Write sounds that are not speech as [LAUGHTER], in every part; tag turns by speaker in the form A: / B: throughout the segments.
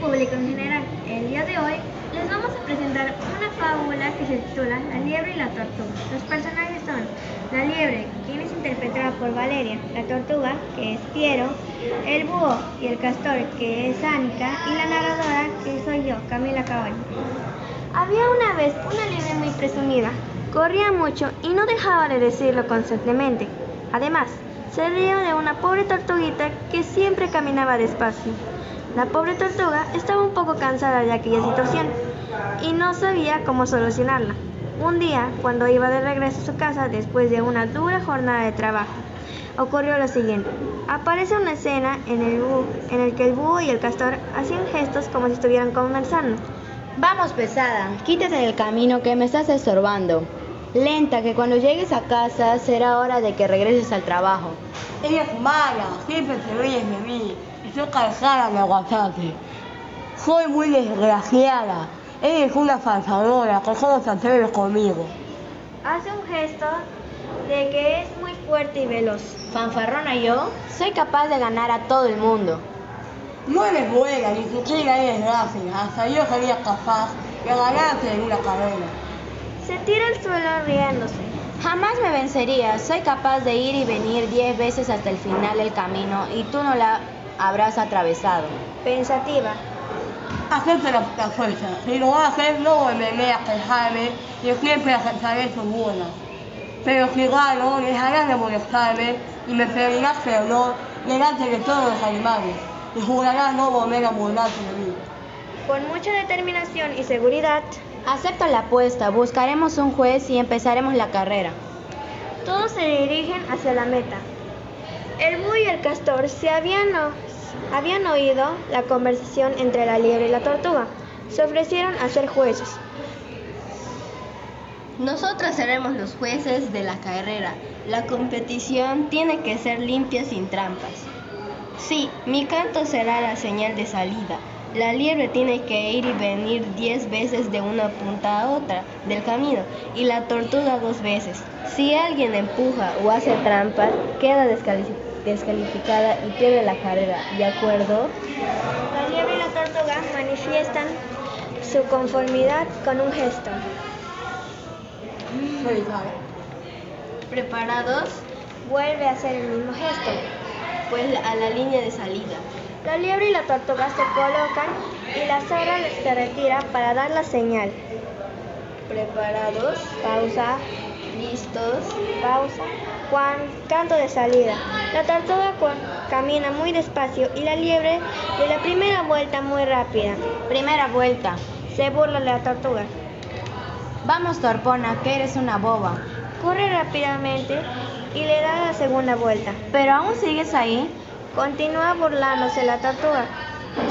A: público en general. El día de hoy les vamos a presentar una fábula que se titula La liebre y la tortuga. Los personajes son la liebre, quien es interpretada por Valeria, la tortuga, que es Piero, el búho y el castor, que es Ánica, y la narradora, que soy yo, Camila Caballo. Había una vez una liebre muy presumida. Corría mucho y no dejaba de decirlo constantemente. Además, se reía de una pobre tortuguita que siempre caminaba despacio. La pobre tortuga estaba un poco cansada de aquella situación y no sabía cómo solucionarla. Un día, cuando iba de regreso a su casa después de una dura jornada de trabajo, ocurrió lo siguiente. Aparece una escena en el, en el que el búho y el castor hacían gestos como si estuvieran conversando.
B: Vamos, pesada, quítate del camino que me estás estorbando. Lenta, que cuando llegues a casa será hora de que regreses al trabajo.
C: Ella es mala, siempre se ríe de mí. Estoy cansada de aguantarte. Soy muy desgraciada. Ella es una falsadora que solo se atreve conmigo.
A: Hace un gesto de que es muy fuerte y veloz.
B: Fanfarrona yo, soy capaz de ganar a todo el mundo.
C: No eres buena, ni siquiera eres gráfica. Hasta yo sería capaz de ganarte en una carrera.
A: Se tira al suelo riéndose.
B: Jamás me vencerías. Soy capaz de ir y venir diez veces hasta el final del camino y tú no la habrás atravesado.
A: Pensativa.
C: Acepto la propuesta. Si lo haces, no volveré a quejarme y siempre aceptaré su buena. Pero si gano, dejarás de molestarme y me pedirás perdón delante de todos los animales y jurarás no volver a burlarse de mí.
A: Con mucha determinación y seguridad,
B: Acepto la apuesta, buscaremos un juez y empezaremos la carrera.
A: todos se dirigen hacia la meta. El búho y el castor se habían, habían oído la conversación entre la liebre y la tortuga. Se ofrecieron a ser jueces.
D: Nosotros seremos los jueces de la carrera. La competición tiene que ser limpia sin trampas. Sí, mi canto será la señal de salida. La liebre tiene que ir y venir diez veces de una punta a otra del camino y la tortuga dos veces. Si alguien empuja o hace trampa, queda descali- descalificada y pierde la carrera. ¿De acuerdo?
A: La liebre y la tortuga manifiestan su conformidad con un gesto.
D: ¿Preparados?
A: Vuelve a hacer el mismo gesto.
D: Pues a la línea de salida.
A: La liebre y la tortuga se colocan y la zorra se retira para dar la señal.
D: ¿Preparados?
A: Pausa,
D: ¿Listos?
A: pausa. Juan, canto de salida. La tortuga camina muy despacio y la liebre de la primera vuelta muy rápida.
B: Primera vuelta.
A: Se burla la tortuga.
B: Vamos, Torpona, que eres una boba.
A: Corre rápidamente y le da la segunda vuelta.
B: Pero aún sigues ahí.
A: Continúa burlándose la tortuga.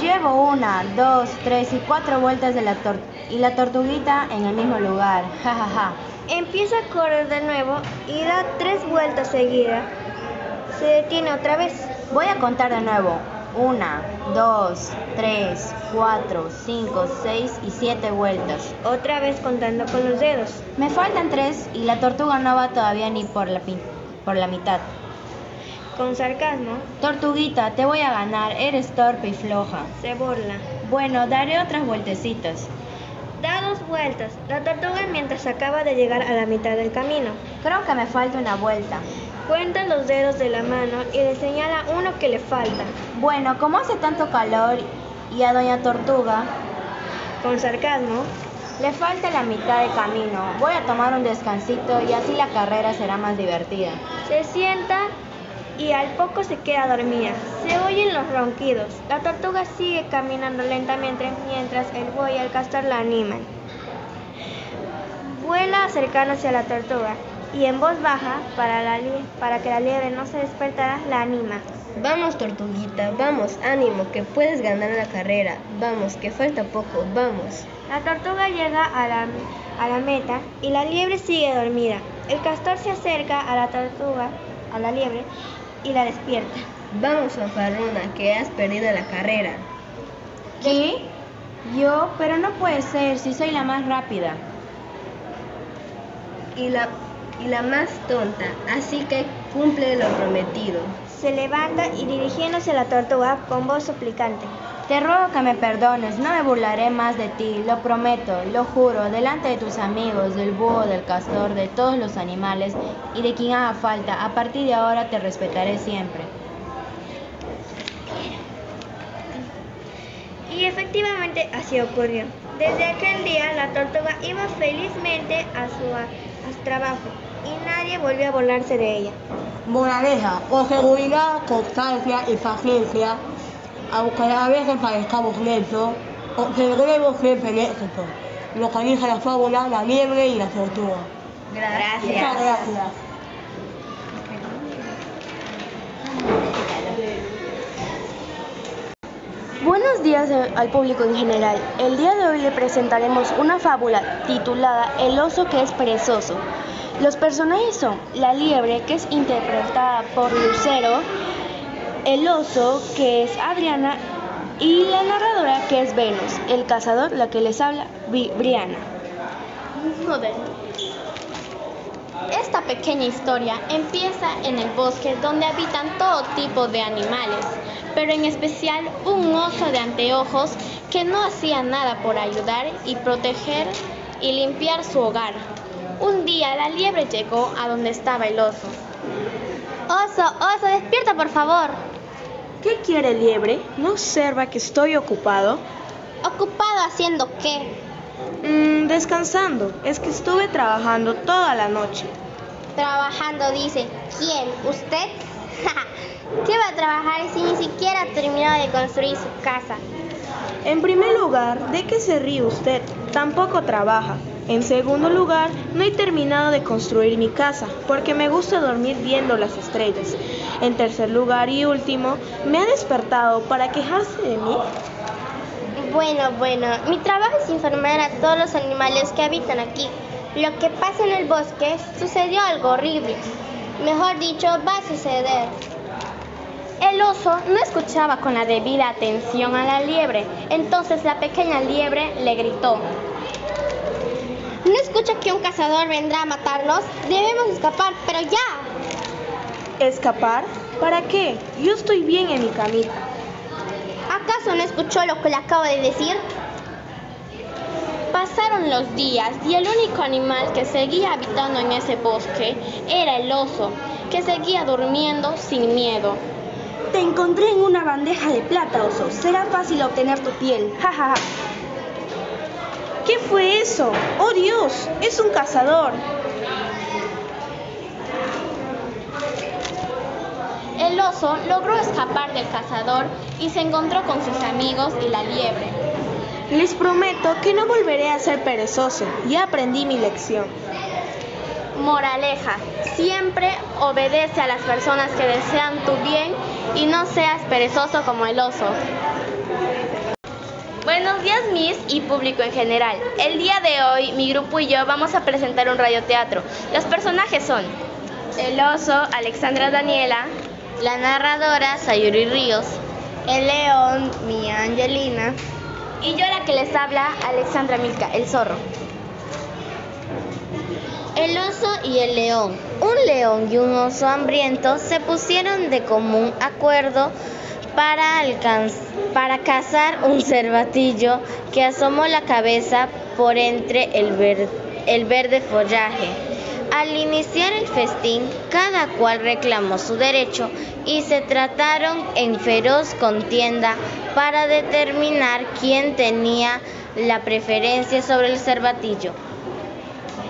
B: Llevo una, dos, tres y cuatro vueltas de la tor- y la tortuguita en el mismo lugar. [LAUGHS] Ja, ja, ja.
A: Empieza a correr de nuevo y da tres vueltas seguidas. Se detiene otra vez.
B: Voy a contar de nuevo. Una, dos, tres, cuatro, cinco, seis y siete vueltas.
A: Otra vez contando con los dedos.
B: Me faltan tres y la tortuga no va todavía ni por la, por la mitad.
A: Con sarcasmo,
B: Tortuguita, te voy a ganar, eres torpe y floja.
A: se burla.
B: Bueno, daré otras vueltecitas.
A: Vueltas. La tortuga mientras acaba de llegar a la mitad del camino.
B: Creo que me falta una vuelta.
A: Cuenta los dedos de la mano y le señala uno que le falta.
B: Bueno, como hace tanto calor y a Doña Tortuga
A: Con sarcasmo,
B: le falta la mitad de camino, voy a tomar un descansito y así la carrera será más divertida.
A: se sienta y al poco se queda dormida. Se oyen los ronquidos. La tortuga sigue caminando lentamente mientras el buey y el castor la animan. Vuela acercándose a la tortuga y en voz baja, para, la lie- para que la liebre no se despertara, la anima.
D: Vamos, tortuguita, vamos, ánimo, que puedes ganar la carrera. Vamos, que falta poco, vamos.
A: La tortuga llega a la, a la meta y la liebre sigue dormida. El castor se acerca a la tortuga, a la liebre, y la despierta.
D: Vamos, fanfarrona, que has perdido la carrera.
B: ¿Qué? Yo, pero no puede ser si soy la más rápida.
D: Y la, y la más tonta, así que cumple lo prometido.
A: Se levanta y dirigiéndose a la tortuga con voz suplicante.
B: Te ruego que me perdones, no me burlaré más de ti, lo prometo, lo juro, delante de tus amigos, del búho, del castor, de todos los animales y de quien haga falta. A partir de ahora te respetaré siempre.
A: Y efectivamente así ocurrió. Desde aquel día la tortuga iba felizmente a su, a su trabajo y nadie volvió a burlarse de ella.
C: Moraleja, con seguridad, constancia y paciencia, aunque a veces parezcamos lentos, observemos siempre el éxito. Lo que dice la fábula, la liebre y la tortuga.
B: Gracias.
C: Muchas gracias.
E: Buenos días eh, al público en general. El día de hoy le presentaremos una fábula titulada El oso que es perezoso. Los personajes son la liebre, que es interpretada por Lucero, el oso, que es Adriana, y la narradora, que es Venus, el cazador, la que les habla, Bri- Briana.
F: Esta pequeña historia empieza en el bosque donde habitan todo tipo de animales, pero en especial un oso de anteojos que no hacía nada por ayudar y proteger y limpiar su hogar. Un día la liebre llegó a donde estaba el oso.
G: Oso, oso, despierta por favor.
E: ¿Qué quiere liebre? ¿No observa que estoy ocupado?
G: ¿Ocupado haciendo qué?
E: Mm, descansando. Es que estuve trabajando toda la noche.
G: Trabajando, dice. ¿Quién? ¿Usted? [LAUGHS] ¿Qué va a trabajar si ni siquiera ha terminado de construir su casa?
E: En primer lugar, ¿de qué se ríe usted? Tampoco trabaja. En segundo lugar, no he terminado de construir mi casa, porque me gusta dormir viendo las estrellas. En tercer lugar y último, me ha despertado para quejarse de mí.
G: Bueno, bueno, mi trabajo es informar a todos los animales que habitan aquí. Lo que pasa en el bosque sucedió algo horrible. Mejor dicho, va a suceder.
F: El oso no escuchaba con la debida atención a la liebre, entonces la pequeña liebre le gritó.
G: ¿No escucha que un cazador vendrá a matarnos? Debemos escapar, pero ya.
E: ¿Escapar? ¿Para qué? Yo estoy bien en mi camita.
G: ¿Acaso no escuchó lo que le acabo de decir?
F: Pasaron los días y el único animal que seguía habitando en ese bosque era el oso, que seguía durmiendo sin miedo.
E: Te encontré en una bandeja de plata, oso. Será fácil obtener tu piel. Ja, ja, ja. ¿Qué fue eso? ¡Oh Dios! Es un cazador.
F: El oso logró escapar del cazador y se encontró con sus amigos y la liebre.
E: Les prometo que no volveré a ser perezoso. Ya aprendí mi lección.
F: Moraleja, siempre obedece a las personas que desean tu bien y no seas perezoso como el oso. Buenos días, Miss y público en general. El día de hoy, mi grupo y yo vamos a presentar un radioteatro. Los personajes son el oso, Alexandra Daniela,
G: La narradora, Sayuri Ríos.
B: El león, mi Angelina.
F: y yo la que les habla, Alexandra Milka, el zorro.
G: El oso y el león. Un león y un oso hambriento se pusieron de común acuerdo para, cazar un cervatillo que asomó la cabeza por entre el verde follaje. Al iniciar el festín, cada cual reclamó su derecho y se trataron en feroz contienda para determinar quién tenía la preferencia sobre el cervatillo.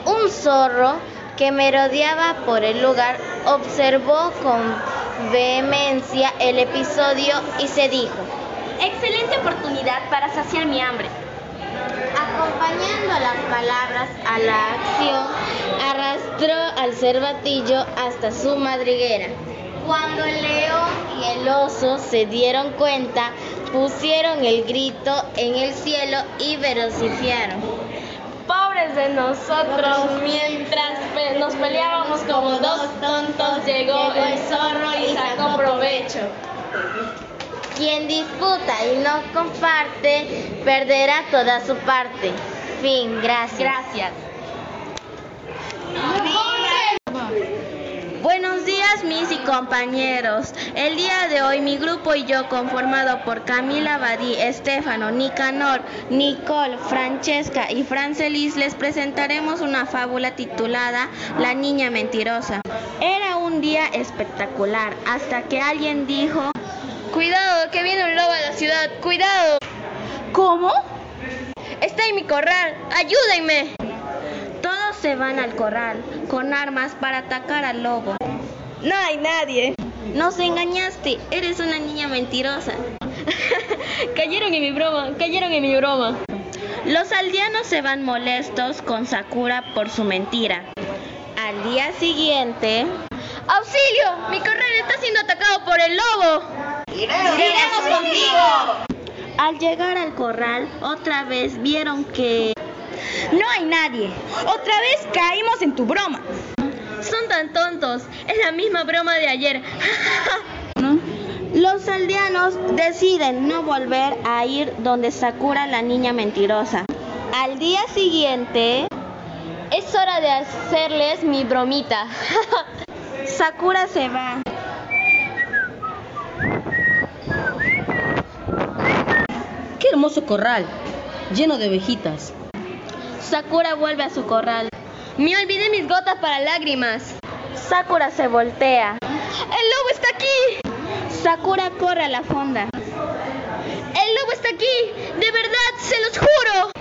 G: Un zorro que merodeaba por el lugar observó con vehemencia el episodio y se dijo,
F: Excelente oportunidad para saciar mi hambre.
G: Acompañando las palabras a la acción, arrastró al cervatillo hasta su madriguera. Cuando el león y el oso se dieron cuenta, pusieron el grito en el cielo y velocifiaron.
F: Pobres de nosotros, mientras pe- nos peleábamos como dos tontos, llegó el zorro y sacó provecho.
G: Quien disputa y no comparte, perderá toda su parte. Fin, gracias.
F: Gracias.
B: Buenos
H: días mis y compañeros. El día de hoy mi grupo y yo, conformado por Camila Badí, Estefano, Nicanor, Nicole, Francesca y Francelis, les presentaremos una fábula titulada La niña mentirosa. Era un día espectacular hasta que alguien dijo, Cuidado, que viene un lobo a la ciudad, cuidado.
I: ¿Cómo?
H: Está en mi corral, ayúdenme. Todos se van al corral con armas para atacar al lobo. No hay nadie. Nos engañaste, eres una niña mentirosa. [LAUGHS] cayeron en mi broma, cayeron en mi broma. Los aldeanos se van molestos con Sakura por su mentira. Al día siguiente... ¡Auxilio! Mi corral está siendo atacado por el lobo.
F: ¡Iremos contigo!
H: Al llegar al corral, otra vez vieron que...
I: No hay nadie. Otra vez caímos en tu broma.
H: Son tan tontos. Es la misma broma de ayer. [LAUGHS] Los aldeanos deciden no volver a ir donde Sakura la niña mentirosa. Al día siguiente... Es hora de hacerles mi bromita. [LAUGHS] Sakura se va.
J: Hermoso corral! Lleno de ovejitas.
H: Sakura vuelve a su corral. Me olvidé mis gotas para lágrimas. Sakura se voltea. ¡El lobo está aquí! Sakura corre a la fonda. ¡El lobo está aquí! ¡De verdad, se los juro!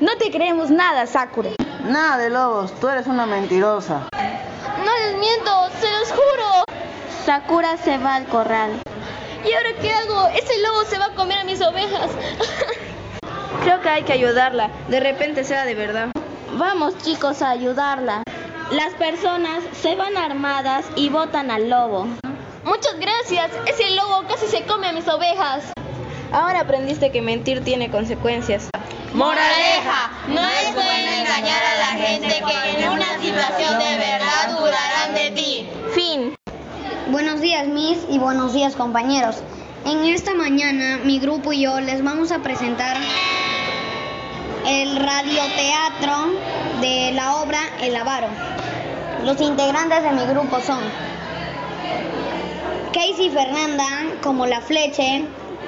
I: No te creemos nada, Sakura.
K: Nada de lobos, tú eres una mentirosa.
H: No les miento, se los juro. Sakura se va al corral. ¿Y ahora qué hago? Ese lobo se va a comer a mis ovejas. [LAUGHS]
I: Creo que hay que ayudarla. De repente sea de verdad.
H: Vamos chicos a ayudarla. Las personas se van armadas y botan al lobo. Muchas gracias. Ese lobo casi se come a mis ovejas.
I: Ahora aprendiste que mentir tiene consecuencias.
F: Moraleja, no es bueno engañar a la gente que en una situación de verdad dudarán de ti.
H: Fin.
G: Buenos días, Miss, y buenos días, compañeros. En esta mañana, mi grupo y yo les vamos a presentar el radioteatro de la obra El Avaro. Los integrantes de mi grupo son Casey Fernanda como la Fleche,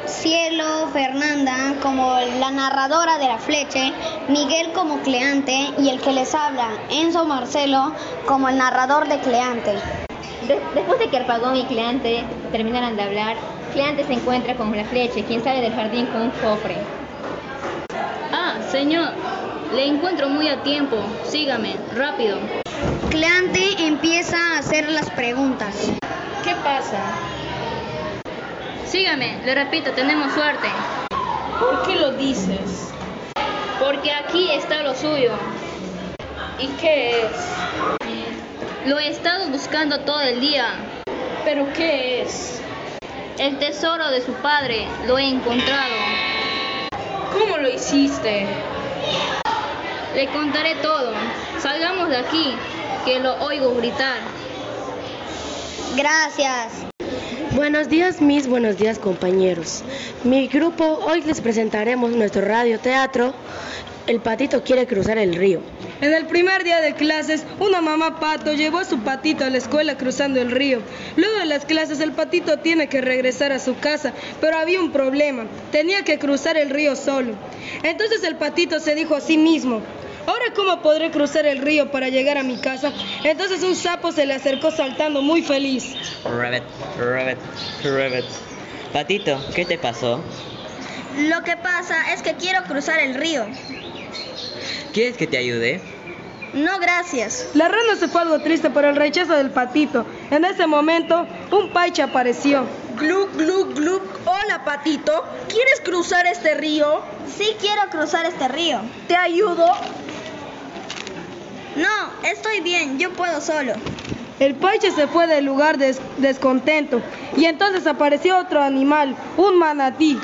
G: Cielo Fernanda como la narradora de la Fleche, Miguel como Cleante y el que les habla, Enzo Marcelo, como el narrador de Cleante.
L: De- después de que Arpagón y Cleante terminaran de hablar, Cleante se encuentra con la flecha, quien sale del jardín con un cofre.
M: Ah, señor, le encuentro muy a tiempo. Sígame, rápido.
G: Cleante empieza a hacer las preguntas.
M: ¿Qué pasa? Sígame, le repito, tenemos suerte.
J: ¿Por qué lo dices?
M: Porque aquí está lo suyo.
J: ¿Y qué es?
M: Lo he estado buscando todo el día.
J: ¿Pero qué es?
M: El tesoro de su padre lo he encontrado.
J: ¿Cómo lo hiciste?
M: Le contaré todo. Salgamos de aquí, que lo oigo gritar.
G: Gracias.
N: Buenos días, mis buenos días, compañeros. Mi grupo, hoy les presentaremos nuestro radioteatro. El patito quiere cruzar el río.
O: En el primer día de clases, una mamá pato llevó a su patito a la escuela cruzando el río. Luego de las clases, el patito tiene que regresar a su casa, pero había un problema. Tenía que cruzar el río solo. Entonces el patito se dijo a sí mismo, ¿ahora cómo podré cruzar el río para llegar a mi casa? Entonces un sapo se le acercó saltando muy feliz.
P: Rabbit, rabbit, rabbit. Patito, ¿qué te pasó?
H: Lo que pasa es que quiero cruzar el río.
P: ¿Quieres que te ayude?
H: No, gracias.
O: La rana se fue algo triste por el rechazo del patito. En ese momento, un paiche apareció.
Q: Gluc, gluc, gluc. Hola, patito. ¿Quieres cruzar este río?
H: Sí, quiero cruzar este río.
Q: ¿Te ayudo?
H: No, estoy bien, yo puedo solo.
O: El paiche se fue del lugar des- descontento y entonces apareció otro animal, un manatí.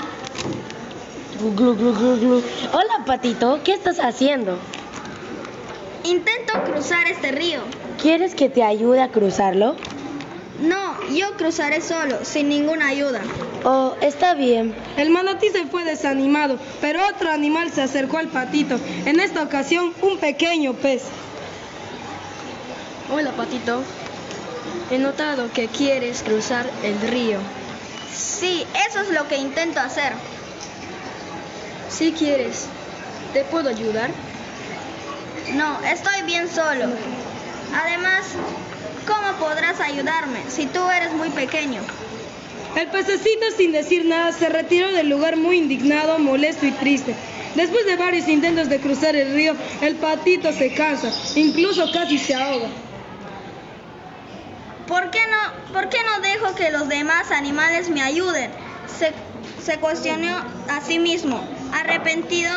N: Glu, glu, glu, glu. Hola, patito, ¿qué estás haciendo?
H: Intento cruzar este río.
N: ¿Quieres que te ayude a cruzarlo?
H: No, yo cruzaré solo, sin ninguna ayuda.
N: Oh, está bien.
O: El manatí se fue desanimado, pero otro animal se acercó al patito. En esta ocasión, un pequeño pez.
I: Hola, patito.
O: He notado que quieres cruzar el río.
R: Sí, eso es lo que intento hacer.
O: Si quieres, ¿te puedo ayudar?
R: No, estoy bien solo. Además, ¿cómo podrás ayudarme si tú eres muy pequeño?
O: El pececito sin decir nada se retiró del lugar muy indignado, molesto y triste. Después de varios intentos de cruzar el río, el patito se cansa, incluso casi se ahoga.
R: ¿Por qué no, por qué no dejo que los demás animales me ayuden? Se, se cuestionó a sí mismo, arrepentido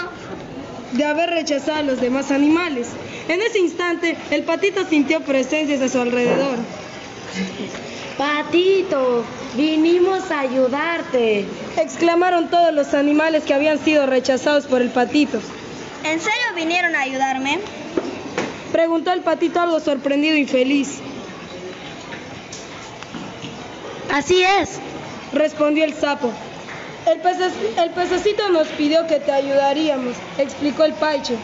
O: de haber rechazado a los demás animales. En ese instante, el patito sintió presencias a su alrededor.
N: Patito, vinimos a ayudarte.
O: Exclamaron todos los animales que habían sido rechazados por el patito.
R: ¿En serio vinieron a ayudarme?
O: Preguntó el patito algo sorprendido y feliz.
N: Así es,
O: respondió el sapo. El, el pececito nos pidió que te ayudaríamos, explicó el paiche.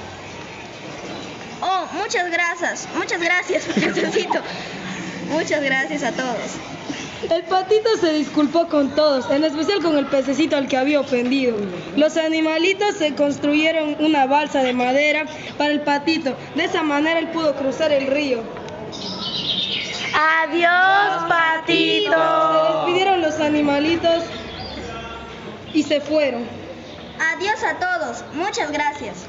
R: Oh, muchas gracias, muchas gracias, [LAUGHS] pececito. Muchas gracias a todos.
O: El patito se disculpó con todos, en especial con el pececito al que había ofendido. Los animalitos se construyeron una balsa de madera para el patito. De esa manera él pudo cruzar el río.
N: Adiós, patito.
O: Se despidieron los animalitos y se fueron.
R: Adiós a todos. Muchas gracias.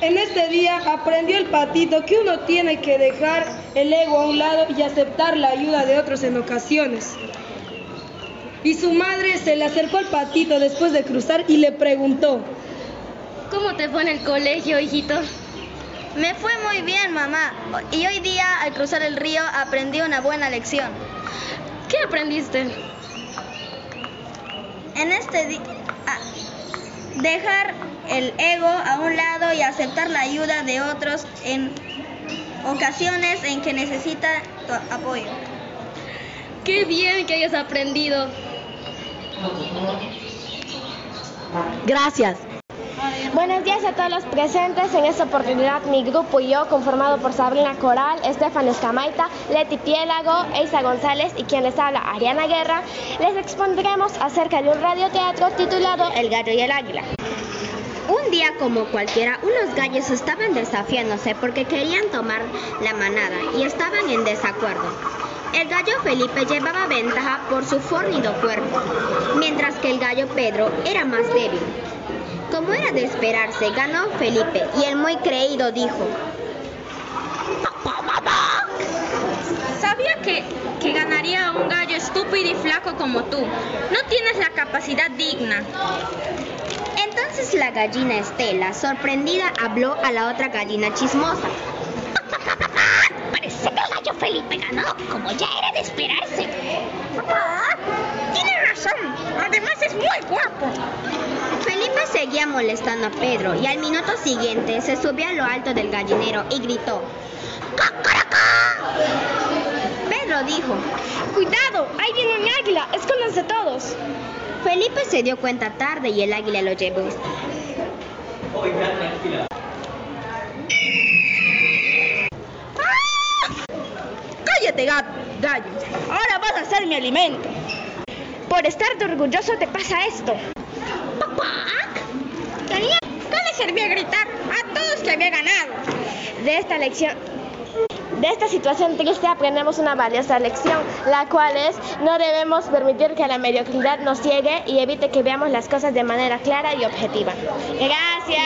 O: En este día aprendió el patito que uno tiene que dejar el ego a un lado y aceptar la ayuda de otros en ocasiones. Y su madre se le acercó al patito después de cruzar y le preguntó,
M: ¿Cómo te fue en el colegio, hijito?
R: Me fue muy bien, mamá. Y hoy día, al cruzar el río, aprendí una buena lección.
M: ¿Qué aprendiste?
R: En este día, dejar el ego a un lado y aceptar la ayuda de otros en ocasiones en que necesita tu apoyo.
M: Qué bien que hayas aprendido.
N: Gracias.
F: Buenos días a todos los presentes. En esta oportunidad, mi grupo y yo, conformado por Sabrina Coral, Estefan Escamaita, Leti Piélago, Eisa González y quien les habla, Ariana Guerra, les expondremos acerca de un radioteatro titulado El gallo y el águila.
L: Un día como cualquiera, unos gallos estaban desafiándose porque querían tomar la manada y estaban en desacuerdo. El gallo Felipe llevaba ventaja por su fornido cuerpo, mientras que el gallo Pedro era más débil. Como era de esperarse, ganó Felipe y el muy creído dijo.
G: Sabía que, que ganaría un gallo estúpido y flaco como tú. No tienes la capacidad digna.
L: Entonces la gallina Estela, sorprendida, habló a la otra gallina chismosa.
G: Parece que el gallo Felipe ganó, como ya era de esperarse. Razón. Además es muy guapo.
L: Felipe seguía molestando a Pedro y al minuto siguiente se subió a lo alto del gallinero y gritó.
G: ¡Cacaracá!
L: Pedro dijo,
F: ¡Cuidado! ¡Ahí viene un águila! ¡Escóndanse todos!
L: Felipe se dio cuenta tarde y el águila lo llevó.
S: ¡Cállate, gallo! Ahora vas a ser mi alimento.
F: Por estar orgulloso te pasa esto.
G: ¡Papá! Tenía... ¿Qué le servía gritar a todos que había ganado?
F: De esta lección de esta situación triste aprendemos una valiosa lección, la cual es no debemos permitir que la mediocridad nos ciegue y evite que veamos las cosas de manera clara y objetiva. Gracias.